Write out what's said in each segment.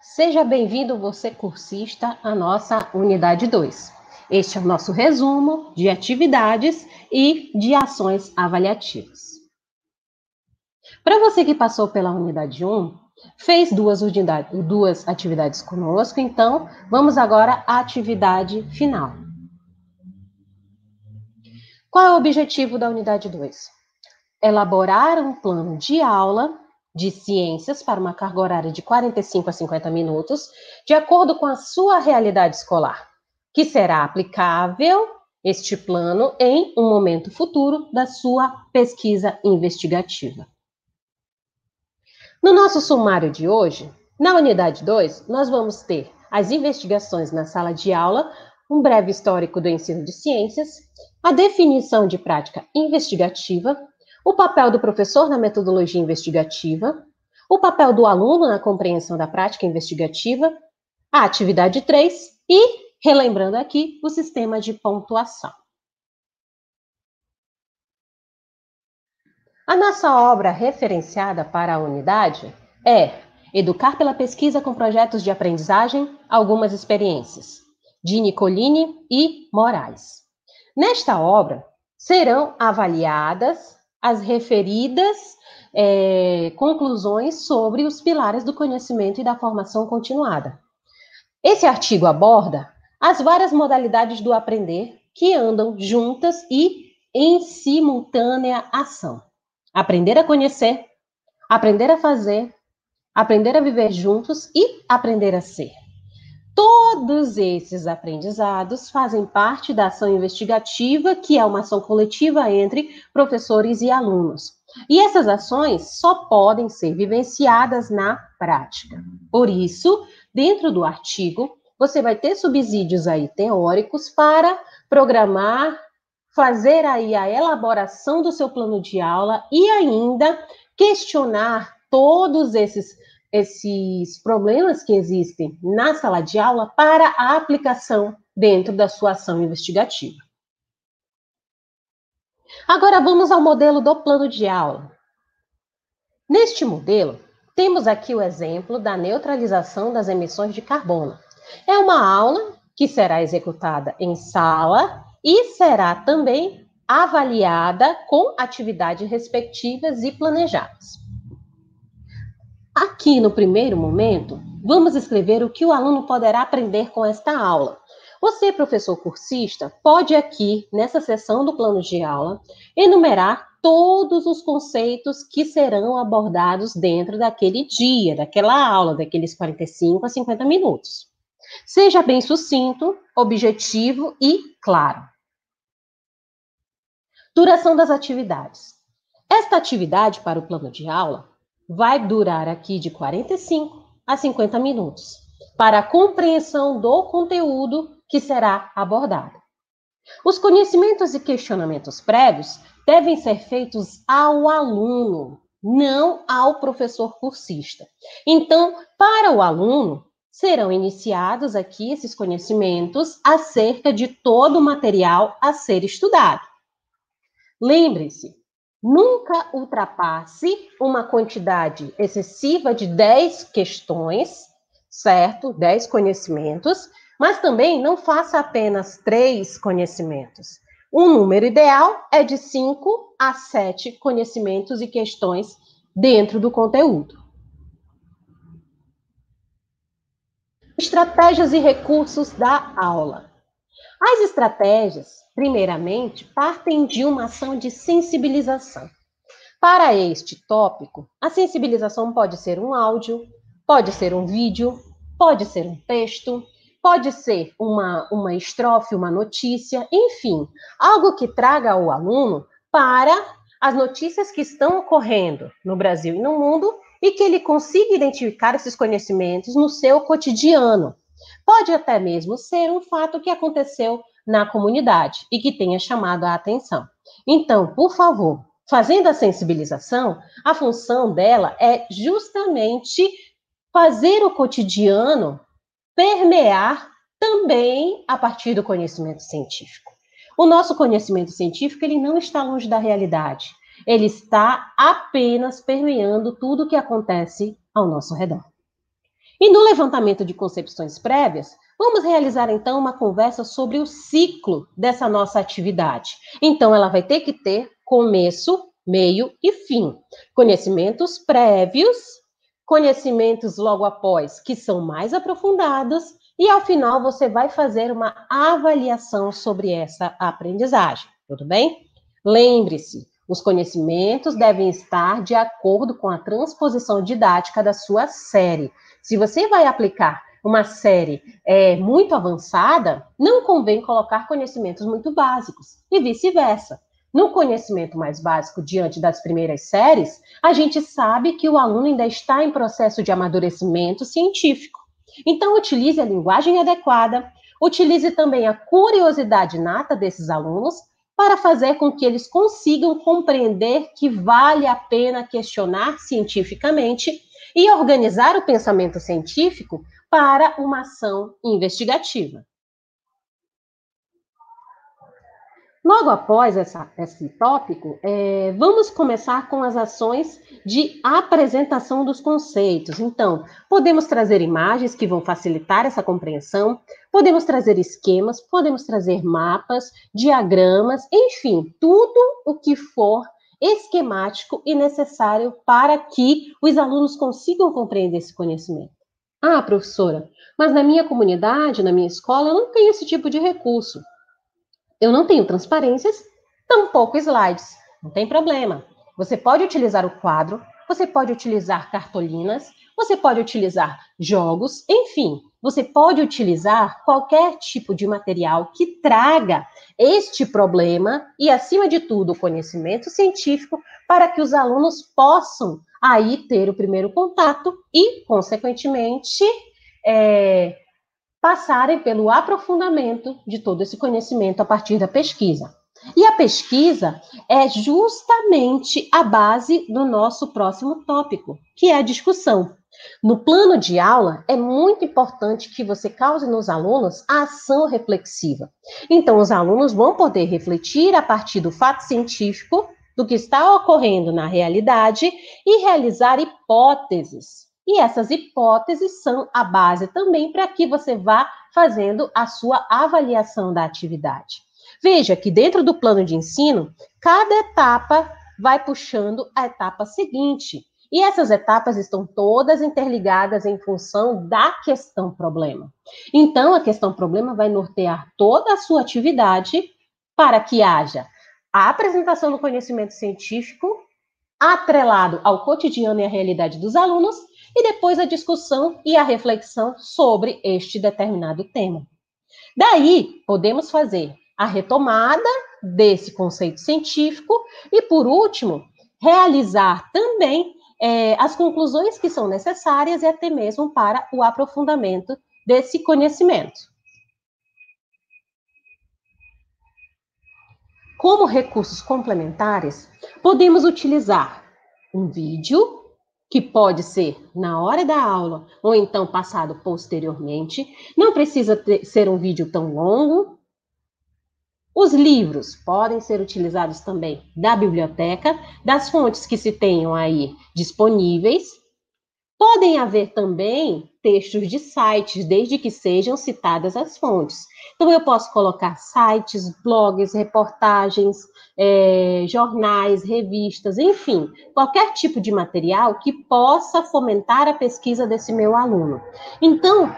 Seja bem-vindo, você cursista, à nossa unidade 2. Este é o nosso resumo de atividades e de ações avaliativas. Para você que passou pela unidade 1, fez duas, unidade, duas atividades conosco, então vamos agora à atividade final. Qual é o objetivo da unidade 2? Elaborar um plano de aula de ciências para uma carga horária de 45 a 50 minutos, de acordo com a sua realidade escolar, que será aplicável este plano em um momento futuro da sua pesquisa investigativa. No nosso sumário de hoje, na unidade 2, nós vamos ter as investigações na sala de aula, um breve histórico do ensino de ciências, a definição de prática investigativa, o papel do professor na metodologia investigativa, o papel do aluno na compreensão da prática investigativa, a atividade 3 e, relembrando aqui, o sistema de pontuação. A nossa obra referenciada para a unidade é Educar pela Pesquisa com Projetos de Aprendizagem, Algumas Experiências, de Nicolini e Moraes. Nesta obra, serão avaliadas as referidas é, conclusões sobre os pilares do conhecimento e da formação continuada. Esse artigo aborda as várias modalidades do aprender que andam juntas e em simultânea ação. Aprender a conhecer, aprender a fazer, aprender a viver juntos e aprender a ser. Todos esses aprendizados fazem parte da ação investigativa, que é uma ação coletiva entre professores e alunos. E essas ações só podem ser vivenciadas na prática. Por isso, dentro do artigo, você vai ter subsídios aí teóricos para programar, fazer aí a elaboração do seu plano de aula e ainda questionar todos esses esses problemas que existem na sala de aula para a aplicação dentro da sua ação investigativa. Agora vamos ao modelo do plano de aula. Neste modelo, temos aqui o exemplo da neutralização das emissões de carbono. É uma aula que será executada em sala e será também avaliada com atividades respectivas e planejadas. Aqui, no primeiro momento, vamos escrever o que o aluno poderá aprender com esta aula. Você, professor cursista, pode aqui, nessa seção do plano de aula, enumerar todos os conceitos que serão abordados dentro daquele dia, daquela aula, daqueles 45 a 50 minutos. Seja bem sucinto, objetivo e claro. Duração das atividades. Esta atividade para o plano de aula vai durar aqui de 45 a 50 minutos, para a compreensão do conteúdo que será abordado. Os conhecimentos e questionamentos prévios devem ser feitos ao aluno, não ao professor cursista. Então, para o aluno, serão iniciados aqui esses conhecimentos acerca de todo o material a ser estudado. Lembre-se, nunca ultrapasse uma quantidade excessiva de 10 questões, certo? 10 conhecimentos, mas também não faça apenas 3 conhecimentos. O número ideal é de 5 a 7 conhecimentos e questões dentro do conteúdo. Estratégias e recursos da aula. As estratégias primeiramente, partem de uma ação de sensibilização. Para este tópico, a sensibilização pode ser um áudio, pode ser um vídeo, pode ser um texto, pode ser uma, uma estrofe, uma notícia, enfim, algo que traga ao aluno para as notícias que estão ocorrendo no Brasil e no mundo e que ele consiga identificar esses conhecimentos no seu cotidiano. Pode até mesmo ser um fato que aconteceu na comunidade e que tenha chamado a atenção. Então, por favor, fazendo a sensibilização, a função dela é justamente fazer o cotidiano permear também a partir do conhecimento científico. O nosso conhecimento científico ele não está longe da realidade. Ele está apenas permeando tudo o que acontece ao nosso redor. E no levantamento de concepções prévias, vamos realizar então uma conversa sobre o ciclo dessa nossa atividade. Então, ela vai ter que ter começo, meio e fim. Conhecimentos prévios, conhecimentos logo após, que são mais aprofundados, e ao final você vai fazer uma avaliação sobre essa aprendizagem, tudo bem? Lembre-se, os conhecimentos devem estar de acordo com a transposição didática da sua série. Se você vai aplicar uma série é, muito avançada, não convém colocar conhecimentos muito básicos, e vice-versa. No conhecimento mais básico, diante das primeiras séries, a gente sabe que o aluno ainda está em processo de amadurecimento científico. Então, utilize a linguagem adequada, utilize também a curiosidade nata desses alunos para fazer com que eles consigam compreender que vale a pena questionar cientificamente e organizar o pensamento científico para uma ação investigativa. Logo após essa, esse tópico, é, vamos começar com as ações de apresentação dos conceitos. Então, podemos trazer imagens que vão facilitar essa compreensão, podemos trazer esquemas, podemos trazer mapas, diagramas, enfim, tudo o que for esquemático e necessário para que os alunos consigam compreender esse conhecimento. Ah, professora, mas na minha comunidade, na minha escola, eu não tenho esse tipo de recurso. Eu não tenho transparências, tampouco slides. Não tem problema. Você pode utilizar o quadro, você pode utilizar cartolinas, você pode utilizar jogos, enfim, você pode utilizar qualquer tipo de material que traga este problema e, acima de tudo, o conhecimento científico para que os alunos possam aí ter o primeiro contato e, consequentemente, é, passarem pelo aprofundamento de todo esse conhecimento a partir da pesquisa. E a pesquisa é justamente a base do nosso próximo tópico, que é a discussão. No plano de aula, é muito importante que você cause nos alunos a ação reflexiva. Então, os alunos vão poder refletir a partir do fato científico, do que está ocorrendo na realidade e realizar hipóteses e essas hipóteses são a base também para que você vá fazendo a sua avaliação da atividade. Veja que dentro do plano de ensino, cada etapa vai puxando a etapa seguinte. E essas etapas estão todas interligadas em função da questão problema. Então, a questão problema vai nortear toda a sua atividade para que haja a apresentação do conhecimento científico atrelado ao cotidiano e à realidade dos alunos e depois a discussão e a reflexão sobre este determinado tema. Daí, podemos fazer a retomada desse conceito científico e, por último, realizar também é, as conclusões que são necessárias e até mesmo para o aprofundamento desse conhecimento. Como recursos complementares, podemos utilizar um vídeo que pode ser na hora da aula ou então passado posteriormente. Não precisa ter, ser um vídeo tão longo. Os livros podem ser utilizados também da biblioteca, das fontes que se tenham aí disponíveis. Podem haver também textos de sites, desde que sejam citadas as fontes. Então, eu posso colocar sites, blogs, reportagens, é, jornais, revistas, enfim, qualquer tipo de material que possa fomentar a pesquisa desse meu aluno. Então,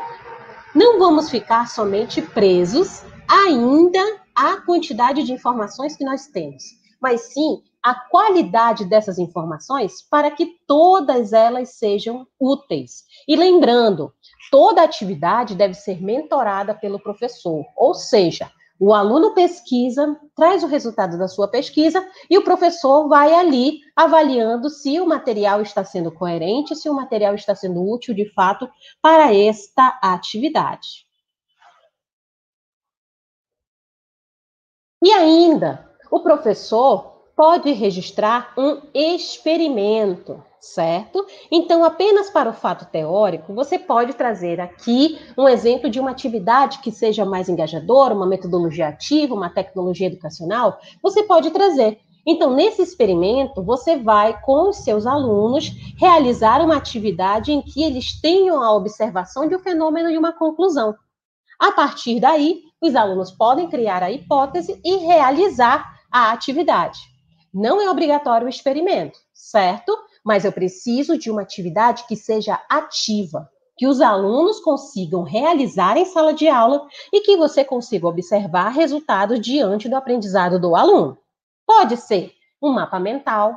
não vamos ficar somente presos ainda à quantidade de informações que nós temos, mas sim a qualidade dessas informações para que todas elas sejam úteis. E lembrando, toda atividade deve ser mentorada pelo professor, ou seja, o aluno pesquisa, traz o resultado da sua pesquisa e o professor vai ali avaliando se o material está sendo coerente, se o material está sendo útil de fato para esta atividade. E ainda, o professor pode registrar um experimento certo? Então, apenas para o fato teórico, você pode trazer aqui um exemplo de uma atividade que seja mais engajadora, uma metodologia ativa, uma tecnologia educacional, você pode trazer. Então, nesse experimento, você vai, com os seus alunos, realizar uma atividade em que eles tenham a observação de um fenômeno e uma conclusão. A partir daí, os alunos podem criar a hipótese e realizar a atividade. Não é obrigatório o experimento, certo? Mas eu preciso de uma atividade que seja ativa, que os alunos consigam realizar em sala de aula e que você consiga observar resultados diante do aprendizado do aluno. Pode ser um mapa mental,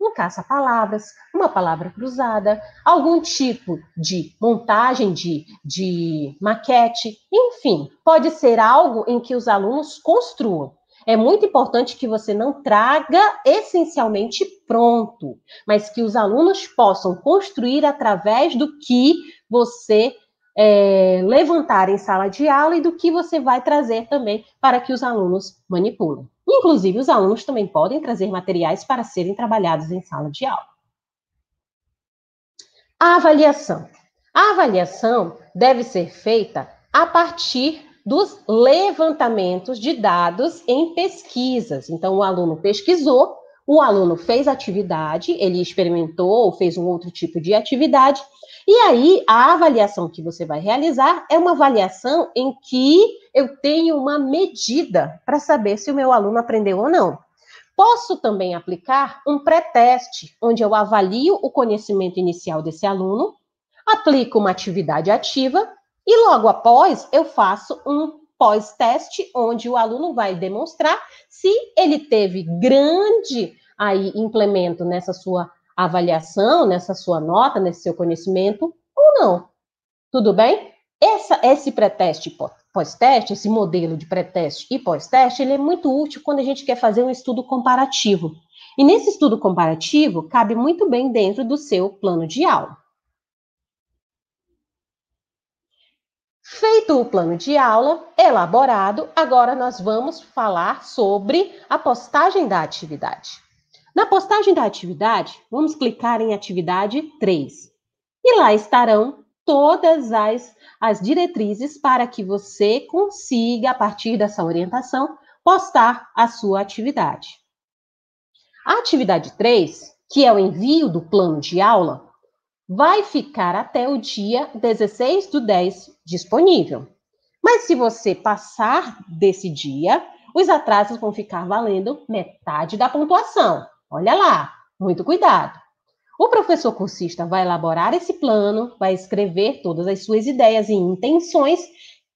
um caça-palavras, uma palavra cruzada, algum tipo de montagem de, de maquete, enfim, pode ser algo em que os alunos construam. É muito importante que você não traga essencialmente pronto, mas que os alunos possam construir através do que você é, levantar em sala de aula e do que você vai trazer também para que os alunos manipulem. Inclusive, os alunos também podem trazer materiais para serem trabalhados em sala de aula. A avaliação. A avaliação deve ser feita a partir dos levantamentos de dados em pesquisas. Então, o aluno pesquisou, o aluno fez atividade, ele experimentou ou fez um outro tipo de atividade, e aí, a avaliação que você vai realizar é uma avaliação em que eu tenho uma medida para saber se o meu aluno aprendeu ou não. Posso também aplicar um pré-teste, onde eu avalio o conhecimento inicial desse aluno, aplico uma atividade ativa e logo após eu faço um pós-teste, onde o aluno vai demonstrar se ele teve grande aí implemento nessa sua avaliação, nessa sua nota, nesse seu conhecimento, ou não. Tudo bem? Essa, esse pré-teste pós-teste, esse modelo de pré-teste e pós-teste, ele é muito útil quando a gente quer fazer um estudo comparativo. E nesse estudo comparativo, cabe muito bem dentro do seu plano de aula. Feito o plano de aula, elaborado, agora nós vamos falar sobre a postagem da atividade. Na postagem da atividade, vamos clicar em atividade 3. E lá estarão todas as, as diretrizes para que você consiga, a partir dessa orientação, postar a sua atividade. A atividade 3, que é o envio do plano de aula, vai ficar até o dia 16 do 10 disponível. Mas se você passar desse dia, os atrasos vão ficar valendo metade da pontuação. Olha lá, muito cuidado. O professor cursista vai elaborar esse plano, vai escrever todas as suas ideias e intenções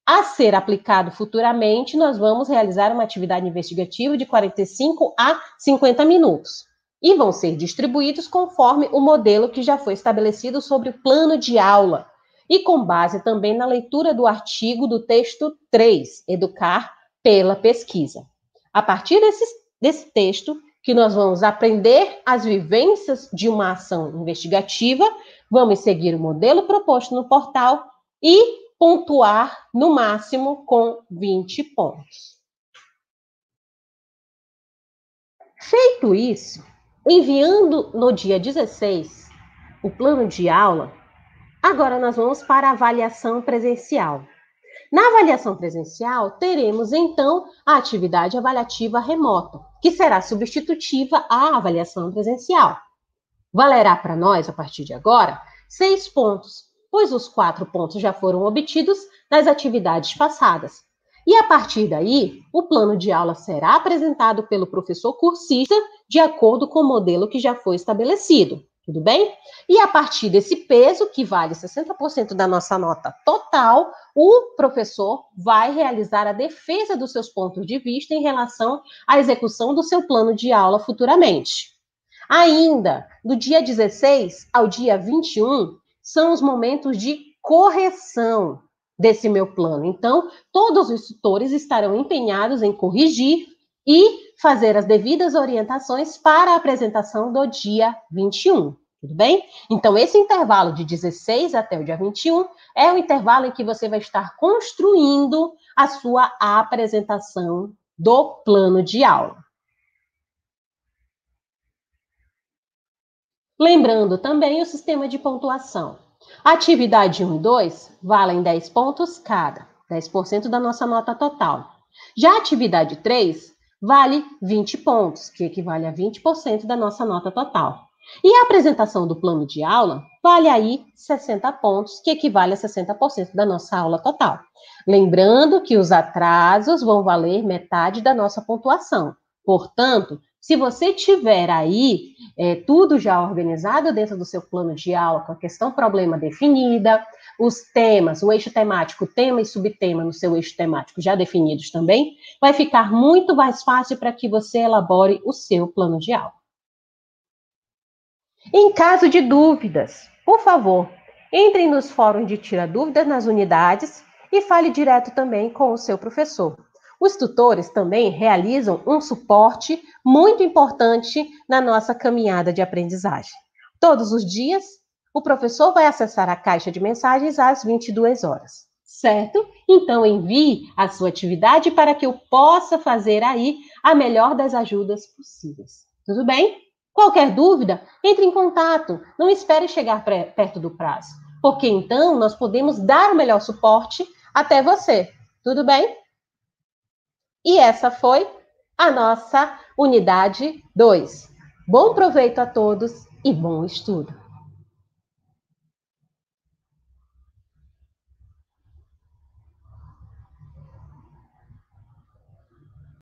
a ser aplicado futuramente. Nós vamos realizar uma atividade investigativa de 45 a 50 minutos e vão ser distribuídos conforme o modelo que já foi estabelecido sobre o plano de aula e com base também na leitura do artigo do texto 3, Educar pela Pesquisa. A partir desse, desse texto, que nós vamos aprender as vivências de uma ação investigativa, vamos seguir o modelo proposto no portal e pontuar no máximo com 20 pontos. Feito isso, enviando no dia 16 o plano de aula, agora nós vamos para a avaliação presencial. Na avaliação presencial, teremos então a atividade avaliativa remota, que será substitutiva à avaliação presencial. Valerá para nós, a partir de agora, seis pontos, pois os quatro pontos já foram obtidos nas atividades passadas. E a partir daí, o plano de aula será apresentado pelo professor cursista de acordo com o modelo que já foi estabelecido. Tudo bem? E a partir desse peso, que vale 60% da nossa nota total, o professor vai realizar a defesa dos seus pontos de vista em relação à execução do seu plano de aula futuramente. Ainda, do dia 16 ao dia 21, são os momentos de correção desse meu plano. Então, todos os tutores estarão empenhados em corrigir e fazer as devidas orientações para a apresentação do dia 21. Tudo bem? Então, esse intervalo de 16 até o dia 21 é o intervalo em que você vai estar construindo a sua apresentação do plano de aula. Lembrando também o sistema de pontuação. Atividade 1 e 2 valem 10 pontos cada, 10% da nossa nota total. Já a atividade 3 vale 20 pontos, que equivale a 20% da nossa nota total. E a apresentação do plano de aula vale aí 60 pontos, que equivale a 60% da nossa aula total. Lembrando que os atrasos vão valer metade da nossa pontuação. Portanto, se você tiver aí é, tudo já organizado dentro do seu plano de aula, com a questão problema definida, os temas, o eixo temático, tema e subtema no seu eixo temático já definidos também, vai ficar muito mais fácil para que você elabore o seu plano de aula. Em caso de dúvidas, por favor, entre nos fóruns de Tira Dúvidas nas unidades e fale direto também com o seu professor. Os tutores também realizam um suporte muito importante na nossa caminhada de aprendizagem. Todos os dias, o professor vai acessar a caixa de mensagens às 22 horas, certo? Então envie a sua atividade para que eu possa fazer aí a melhor das ajudas possíveis. Tudo bem? Qualquer dúvida, entre em contato. Não espere chegar perto do prazo, porque então nós podemos dar o melhor suporte até você. Tudo bem? E essa foi a nossa unidade 2. Bom proveito a todos e bom estudo!